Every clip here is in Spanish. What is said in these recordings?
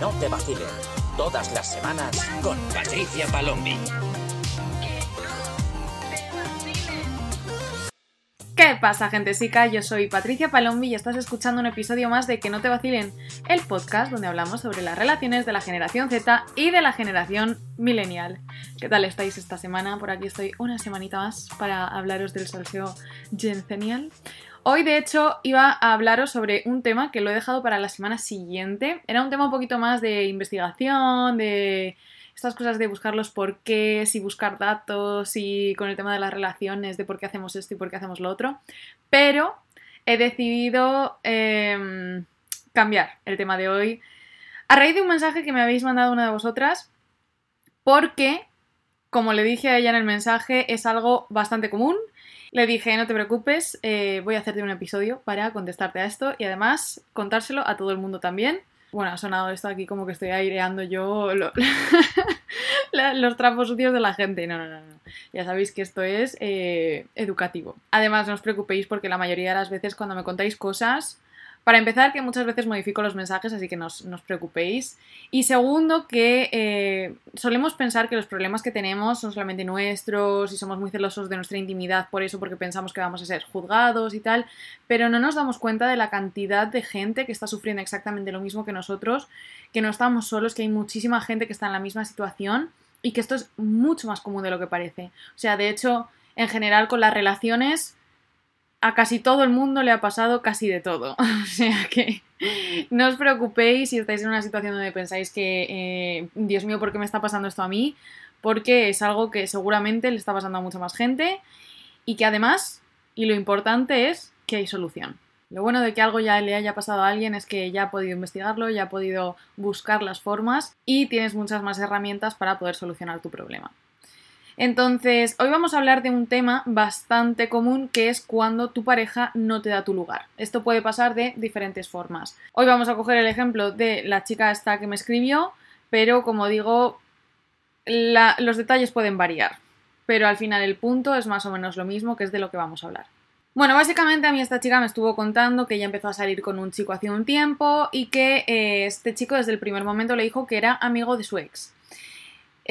No te vacilen. Todas las semanas con Patricia Palombi. ¿Qué pasa, gente sica? Yo soy Patricia Palombi y estás escuchando un episodio más de Que no te vacilen, el podcast donde hablamos sobre las relaciones de la generación Z y de la generación millennial. ¿Qué tal estáis esta semana? Por aquí estoy una semanita más para hablaros del salseo Genial. Hoy, de hecho, iba a hablaros sobre un tema que lo he dejado para la semana siguiente. Era un tema un poquito más de investigación, de estas cosas de buscar los porqués y buscar datos y con el tema de las relaciones, de por qué hacemos esto y por qué hacemos lo otro. Pero he decidido em, cambiar el tema de hoy a raíz de un mensaje que me habéis mandado una de vosotras, porque, como le dije a ella en el mensaje, es algo bastante común. Le dije, no te preocupes, eh, voy a hacerte un episodio para contestarte a esto y además contárselo a todo el mundo también. Bueno, ha sonado esto aquí como que estoy aireando yo los trapos sucios de la gente. No, no, no, no. Ya sabéis que esto es eh, educativo. Además, no os preocupéis porque la mayoría de las veces cuando me contáis cosas para empezar, que muchas veces modifico los mensajes, así que no os, preocupéis. Y segundo, que eh, solemos pensar que los problemas que tenemos son solamente nuestros y somos muy celosos de nuestra intimidad por eso, porque pensamos que vamos a ser juzgados y tal, pero no nos damos cuenta de la cantidad de gente que está sufriendo exactamente lo mismo que nosotros, que no estamos solos, que hay muchísima gente que está en la misma situación y que esto es mucho más común de lo que parece. O sea, de hecho, en general con las relaciones a casi todo el mundo le ha pasado casi de todo. o sea que no os preocupéis si estáis en una situación donde pensáis que, eh, Dios mío, ¿por qué me está pasando esto a mí? Porque es algo que seguramente le está pasando a mucha más gente y que además, y lo importante es que hay solución. Lo bueno de que algo ya le haya pasado a alguien es que ya ha podido investigarlo, ya ha podido buscar las formas y tienes muchas más herramientas para poder solucionar tu problema. Entonces, hoy vamos a hablar de un tema bastante común que es cuando tu pareja no te da tu lugar. Esto puede pasar de diferentes formas. Hoy vamos a coger el ejemplo de la chica esta que me escribió, pero como digo, los detalles pueden variar. Pero al final el punto es más o menos lo mismo, que es de lo que vamos a hablar. Bueno, básicamente a mí esta chica me estuvo contando que ella empezó a salir con un chico hace un tiempo y que eh, este chico desde el primer momento le dijo que era amigo de su ex.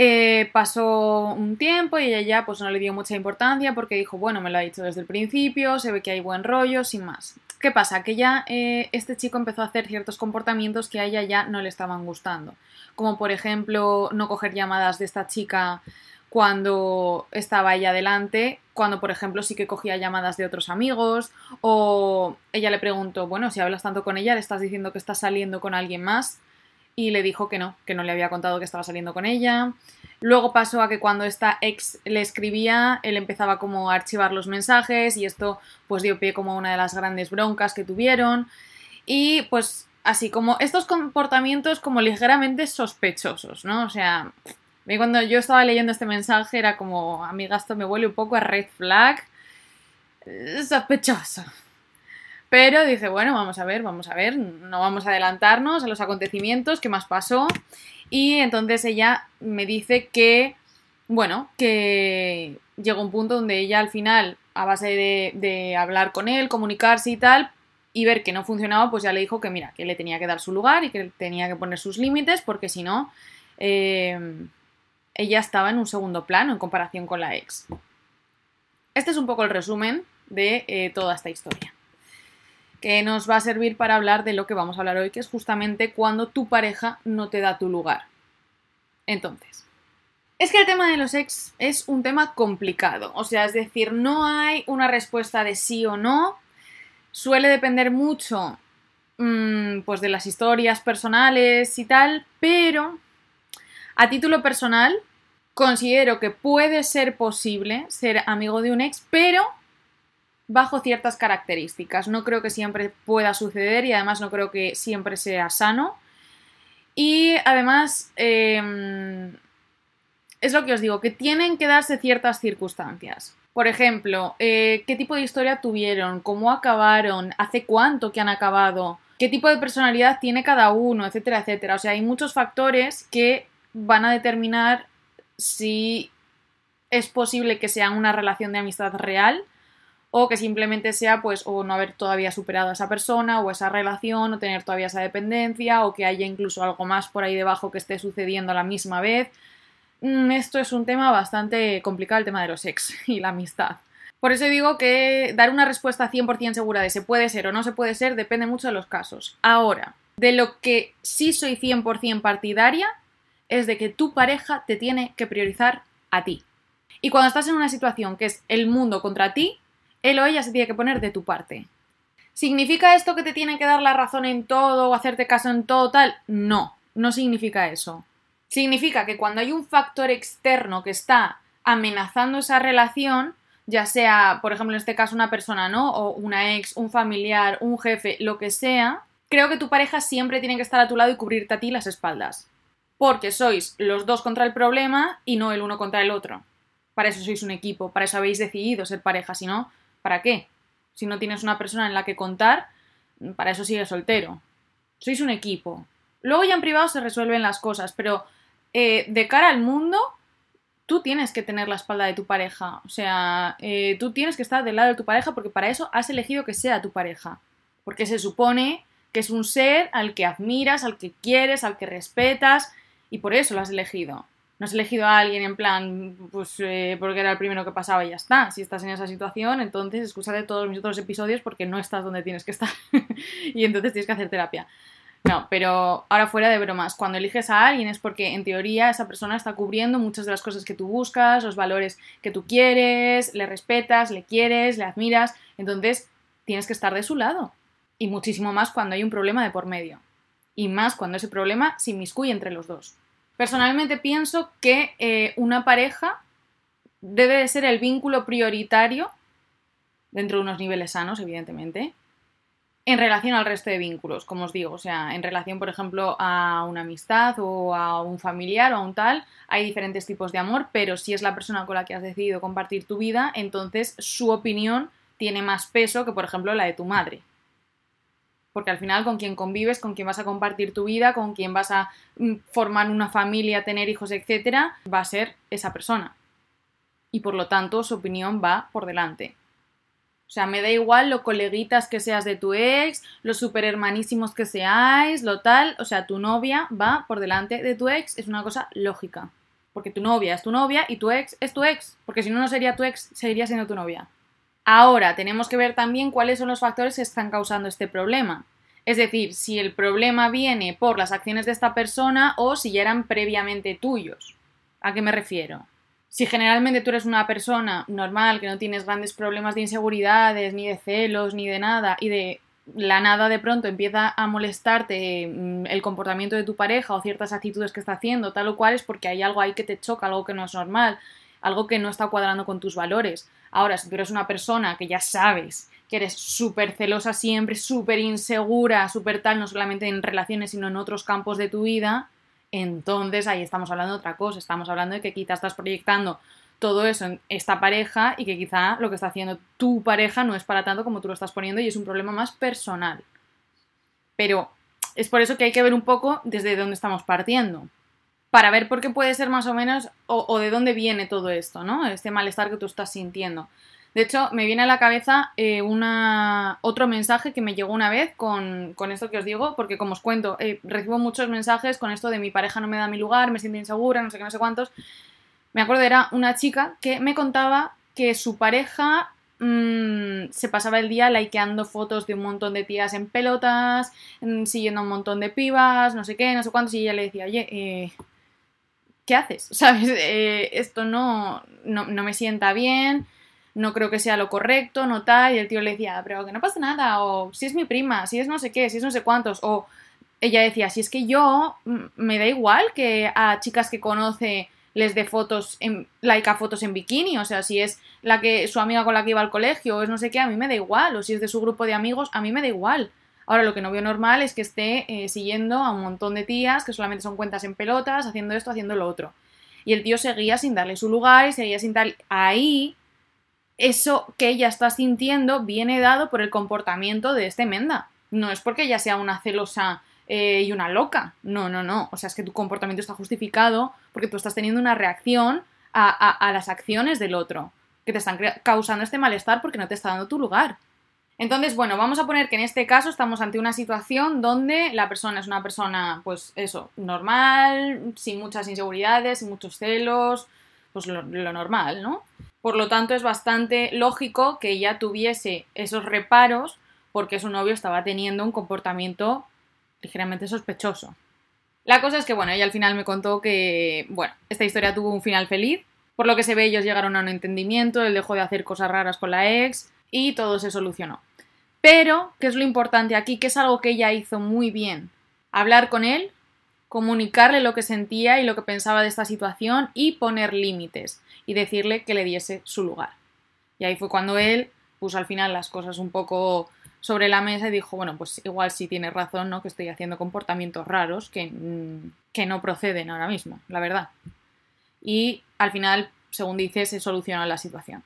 Eh, pasó un tiempo y ella ya pues no le dio mucha importancia porque dijo, bueno, me lo ha dicho desde el principio, se ve que hay buen rollo, sin más. ¿Qué pasa? Que ya eh, este chico empezó a hacer ciertos comportamientos que a ella ya no le estaban gustando. Como por ejemplo no coger llamadas de esta chica cuando estaba ella delante, cuando por ejemplo sí que cogía llamadas de otros amigos, o ella le preguntó, bueno, si hablas tanto con ella, le estás diciendo que estás saliendo con alguien más, y le dijo que no, que no le había contado que estaba saliendo con ella. Luego pasó a que cuando esta ex le escribía, él empezaba como a archivar los mensajes y esto pues dio pie como a una de las grandes broncas que tuvieron. Y pues así como estos comportamientos como ligeramente sospechosos, ¿no? O sea, cuando yo estaba leyendo este mensaje era como, amiga, esto me huele un poco a red flag. Sospechoso. Pero dice, bueno, vamos a ver, vamos a ver, no vamos a adelantarnos a los acontecimientos, qué más pasó. Y entonces ella me dice que, bueno, que llegó un punto donde ella al final, a base de, hablar con él, comunicarse y tal, y ver que no funcionaba, pues ya le dijo que mira, que le tenía que dar su lugar y que tenía que poner sus límites, porque si no, eh, ella estaba en un segundo plano en comparación con la ex. Este es un poco el resumen de eh, toda esta historia que nos va a servir para hablar de lo que vamos a hablar hoy, que es justamente cuando tu pareja no te da tu lugar. Entonces, es que el tema de los ex es un tema complicado, o sea, es decir, no hay una respuesta de sí o no, suele depender mucho mm, pues de las historias personales y tal, pero a título personal considero que puede ser posible ser amigo de un ex, pero bajo ciertas características. No creo que siempre pueda suceder y además no creo que siempre sea sano. Y además, em, es lo que os digo, que tienen que darse ciertas circunstancias. Por ejemplo, eh, qué tipo de historia tuvieron, cómo acabaron, hace cuánto que han acabado, qué tipo de personalidad tiene cada uno, etcétera, etcétera. O sea, hay muchos factores que van a determinar si es posible que sea una relación de amistad real o que simplemente sea pues o no haber todavía superado a esa persona o esa relación o tener todavía esa dependencia o que haya incluso algo más por ahí debajo que esté sucediendo a la misma vez. Mm, esto es un tema bastante complicado, el tema de los ex y la amistad. Por eso digo que dar una respuesta 100% segura de se puede ser o no se puede ser depende mucho de los casos. Ahora, de lo que sí soy 100% partidaria es de que tu pareja te tiene que priorizar a ti. Y cuando estás en una situación que es el mundo contra ti, él o ella se tiene que poner de tu parte. ¿Significa esto que te tiene que dar la razón en todo o hacerte caso en todo tal? No, no significa eso. Significa que cuando hay un factor externo que está amenazando esa relación, ya sea, por ejemplo, en este caso una persona, ¿no? O una ex, un familiar, un jefe, lo que sea, creo que tu pareja siempre tiene que estar a tu lado y cubrirte a ti las espaldas. Porque sois los dos contra el problema y no el uno contra el otro. Para eso sois un equipo, para eso habéis decidido ser pareja, si no, ¿para qué? Si no tienes una persona en la que contar, para eso sigues soltero. Sois un equipo. Luego ya en privado se resuelven las cosas, pero eh, de cara al mundo, tú tienes que tener la espalda de tu pareja. O sea, eh, tú tienes que estar del lado de tu pareja porque para eso has elegido que sea tu pareja. Porque se supone que es un ser al que admiras, al que quieres, al que respetas, y por eso lo has elegido. No has elegido a alguien en plan, pues eh, porque era el primero que pasaba y ya está. Si estás en esa situación, entonces escúchate todos mis otros episodios porque no estás donde tienes que estar. y entonces tienes que hacer terapia. No, pero ahora fuera de bromas, cuando eliges a alguien es porque en teoría esa persona está cubriendo muchas de las cosas que tú buscas, los valores que tú quieres, le respetas, le quieres, le admiras, entonces tienes que estar de su lado. Y muchísimo más cuando hay un problema de por medio. Y más cuando ese problema se inmiscuye entre los dos. Personalmente pienso que eh, una pareja debe de ser el vínculo prioritario, dentro de unos niveles sanos, evidentemente, en relación al resto de vínculos, como os digo, o sea, en relación, por ejemplo, a una amistad o a un familiar o a un tal, hay diferentes tipos de amor, pero si es la persona con la que has decidido compartir tu vida, entonces su opinión tiene más peso que, por ejemplo, la de tu madre porque al final con quien convives, con quien vas a compartir tu vida, con quien vas a mm, formar una familia, tener hijos, etcétera, va a ser esa persona. Y por lo tanto, su opinión va por delante. O sea, me da igual lo coleguitas que seas de tu ex, los super hermanísimos que seáis, lo tal. O sea, tu novia va por delante de tu ex, es una cosa lógica. Porque tu novia es tu novia y tu ex es tu ex. Porque si no, no sería tu ex, seguiría siendo tu novia. Ahora, tenemos que ver también cuáles son los factores que están causando este problema. Es decir, si el problema viene por las acciones de esta persona o si ya eran previamente tuyos. ¿A qué me refiero? Si generalmente tú eres una persona normal, que no tienes grandes problemas de inseguridades, ni de celos, ni de nada, y de la nada de pronto empieza a molestarte mm, el comportamiento de tu pareja o ciertas actitudes que está haciendo, tal o cual, es porque hay algo ahí que te choca, algo que no es normal, algo que no está cuadrando con tus valores. Ahora, si tú eres una persona que ya sabes que eres súper celosa siempre, súper insegura, súper tal, no solamente en relaciones, sino en otros campos de tu vida, entonces ahí estamos hablando de otra cosa. Estamos hablando de que quizás estás proyectando todo eso en esta pareja y que quizá lo que está haciendo tu pareja no es para tanto como tú lo estás poniendo y es un problema más personal. Pero es por eso que hay que ver un poco desde dónde estamos partiendo para ver por qué puede ser más o menos o, de dónde viene todo esto, ¿no? Este malestar que tú estás sintiendo. De hecho, me viene a la cabeza eh, una, otro mensaje que me llegó una vez con, esto que os digo, porque como os cuento, eh, recibo muchos mensajes con esto de mi pareja no me da mi lugar, me siento insegura, no sé qué, no sé cuántos. Me acuerdo, era una chica que me contaba que su pareja mm, se pasaba el día likeando fotos de un montón de tías en pelotas, mm, siguiendo un montón de pibas, no sé qué, no sé cuántos, y ella le decía, oye, eh, ¿qué haces? ¿Sabes? Eh, esto no, no, me sienta bien, no creo que sea lo correcto, no tal. Y el tío le decía, pero que no pasa nada, o si es mi prima, si es no sé qué, si es no sé cuántos, o ella decía, si es que yo mm, me da igual que a chicas que conoce les dé fotos, en, like fotos en bikini, o sea, si es la que su amiga con la que iba al colegio, o es no sé qué, a mí me da igual, o si es de su grupo de amigos, a mí me da igual. Ahora lo que no veo normal es que esté eh, siguiendo a un montón de tías que solamente son cuentas en pelotas, haciendo esto, haciendo lo otro. Y el tío seguía sin darle su lugar y seguía sin tal. Ahí, eso que ella está sintiendo viene dado por el comportamiento de este Menda. No es porque ella sea una celosa eh, y una loca. No, no, no. O sea, es que tu comportamiento está justificado porque tú estás teniendo una reacción a, a las acciones del otro que te están causando este malestar porque no te está dando tu lugar. Entonces, bueno, vamos a poner que en este caso estamos ante una situación donde la persona es una persona, pues eso, normal, sin muchas inseguridades, sin muchos celos, pues lo, normal, ¿no? Por lo tanto, es bastante lógico que ella tuviese esos reparos porque su novio estaba teniendo un comportamiento ligeramente sospechoso. La cosa es que, bueno, ella al final me contó que, bueno, esta historia tuvo un final feliz. Por lo que se ve, ellos llegaron a un entendimiento, él dejó de hacer cosas raras con la ex y todo se solucionó. Pero, ¿qué es lo importante aquí? Que es algo que ella hizo muy bien. Hablar con él, comunicarle lo que sentía y lo que pensaba de esta situación y poner límites y decirle que le diese su lugar. Y ahí fue cuando él puso al final las cosas un poco sobre la mesa y dijo, bueno, pues igual sí tiene razón, ¿no? Que estoy haciendo comportamientos raros que, mm, que no proceden ahora mismo, la verdad. Y al final, según dice, se soluciona la situación.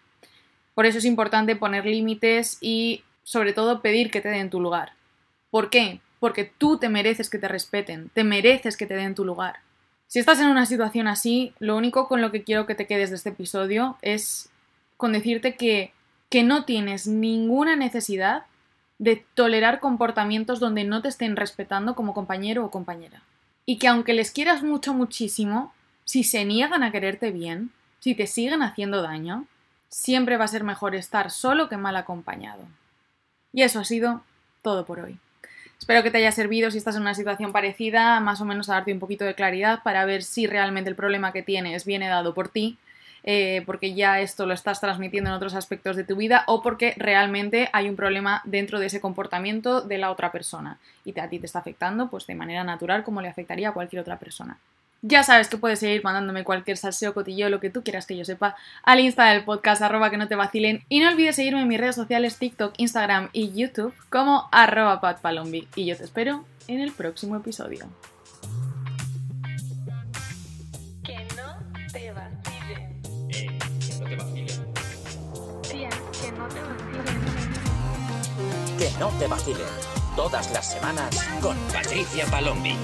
Por eso es importante poner límites y sobre todo pedir que te den tu lugar. ¿Por qué? Porque tú te mereces que te respeten, te mereces que te den tu lugar. Si estás en una situación así, lo único con lo que quiero que te quedes de este episodio es con decirte que, que no tienes ninguna necesidad de tolerar comportamientos donde no te estén respetando como compañero o compañera. Y que aunque les quieras mucho, muchísimo, si se niegan a quererte bien, si te siguen haciendo daño, siempre va a ser mejor estar solo que mal acompañado. Y eso ha sido todo por hoy. Espero que te haya servido si estás en una situación parecida, más o menos a darte un poquito de claridad para ver si realmente el problema que tienes viene dado por ti, eh, porque ya esto lo estás transmitiendo en otros aspectos de tu vida o porque realmente hay un problema dentro de ese comportamiento de la otra persona y a ti te está afectando pues de manera natural como le afectaría a cualquier otra persona. Ya sabes que puedes seguir mandándome cualquier salseo, cotillo, lo que tú quieras que yo sepa, al Insta del podcast, arroba que no te vacilen. Y no olvides seguirme en mis redes sociales, TikTok, Instagram y YouTube, como arroba patpalombi. Y yo te espero en el próximo episodio. Que no te vacilen. Eh, que no te vacilen. Tía, que no te vacilen. Que no te vacilen. Todas las semanas con Patricia Palombi.